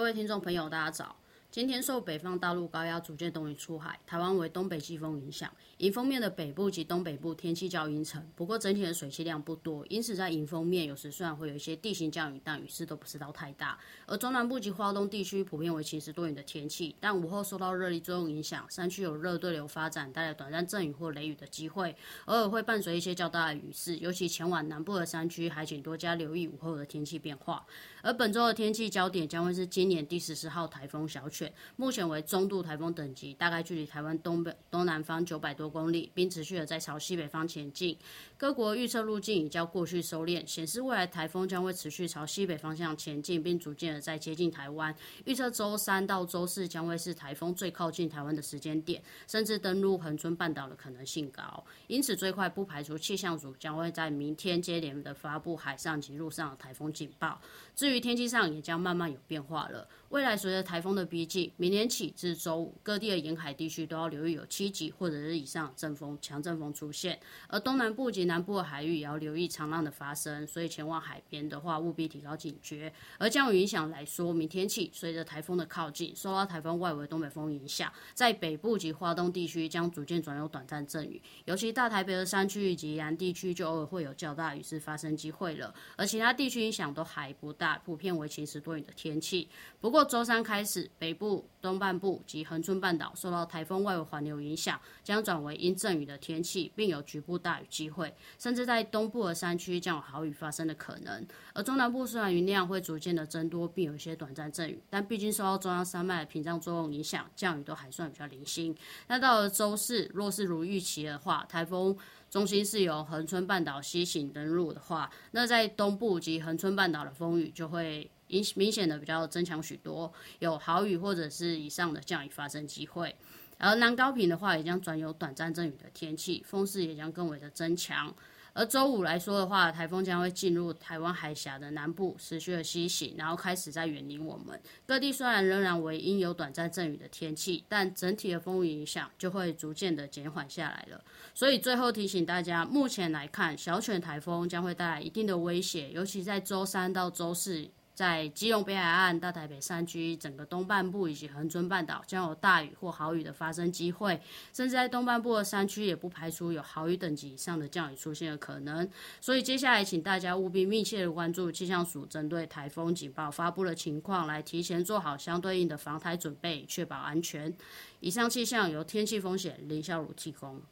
各位听众朋友，大家早。今天受北方大陆高压逐渐东移出海，台湾为东北季风影响，迎风面的北部及东北部天气较阴沉，不过整体的水汽量不多，因此在迎风面有时虽然会有一些地形降雨，但雨势都不是到太大。而中南部及花东地区普遍为晴时多云的天气，但午后受到热力作用影响，山区有热对流发展，带来短暂阵雨或雷雨的机会，偶尔会伴随一些较大的雨势，尤其前往南部的山区，还请多加留意午后的天气变化。而本周的天气焦点将会是今年第十四号台风小曲目前为中度台风等级，大概距离台湾东北东南方九百多公里，并持续的在朝西北方前进。各国预测路径已较过去收敛，显示未来台风将会持续朝西北方向前进，并逐渐的在接近台湾。预测周三到周四将会是台风最靠近台湾的时间点，甚至登陆恒春半岛的可能性高。因此，最快不排除气象组将会在明天接连的发布海上及陆上的台风警报。至于天气上也将慢慢有变化了。未来随着台风的逼近，明年起至周五，各地的沿海地区都要留意有七级或者是以上阵风、强阵风出现。而东南部及南部的海域也要留意长浪的发生，所以前往海边的话务必提高警觉。而降雨影响来说，明天起随着台风的靠近，受到台风外围东北风影响，在北部及华东地区将逐渐转有短暂阵雨，尤其大台北的山区以及沿岸地区就偶尔会有较大雨势发生机会了。而其他地区影响都还不大。普遍为晴时多云的天气。不过周三开始，北部、东半部及恒春半岛受到台风外围环流影响，将转为阴阵雨的天气，并有局部大雨机会，甚至在东部的山区将有豪雨发生的可能。而中南部虽然云量会逐渐的增多，并有一些短暂阵雨，但毕竟受到中央山脉屏障作用影响，降雨都还算比较零星。那到了周四，若是如预期的话，台风中心是由恒春半岛西行登陆的话，那在东部及恒春半岛的风雨就会明明显的比较增强许多，有豪雨或者是以上的降雨发生机会。而南高屏的话，也将转有短暂阵雨的天气，风势也将更为的增强。而周五来说的话，台风将会进入台湾海峡的南部，持续的西行，然后开始在远离我们。各地虽然仍然为阴有短暂阵雨的天气，但整体的风雨影响就会逐渐的减缓下来了。所以最后提醒大家，目前来看，小犬台风将会带来一定的威胁，尤其在周三到周四。在基隆北海岸、大台北山区、整个东半部以及恒春半岛将有大雨或豪雨的发生机会，甚至在东半部的山区也不排除有豪雨等级以上的降雨出现的可能。所以接下来，请大家务必密切的关注气象署针对台风警报发布的情况，来提前做好相对应的防台准备，确保安全。以上气象由天气风险林孝儒提供。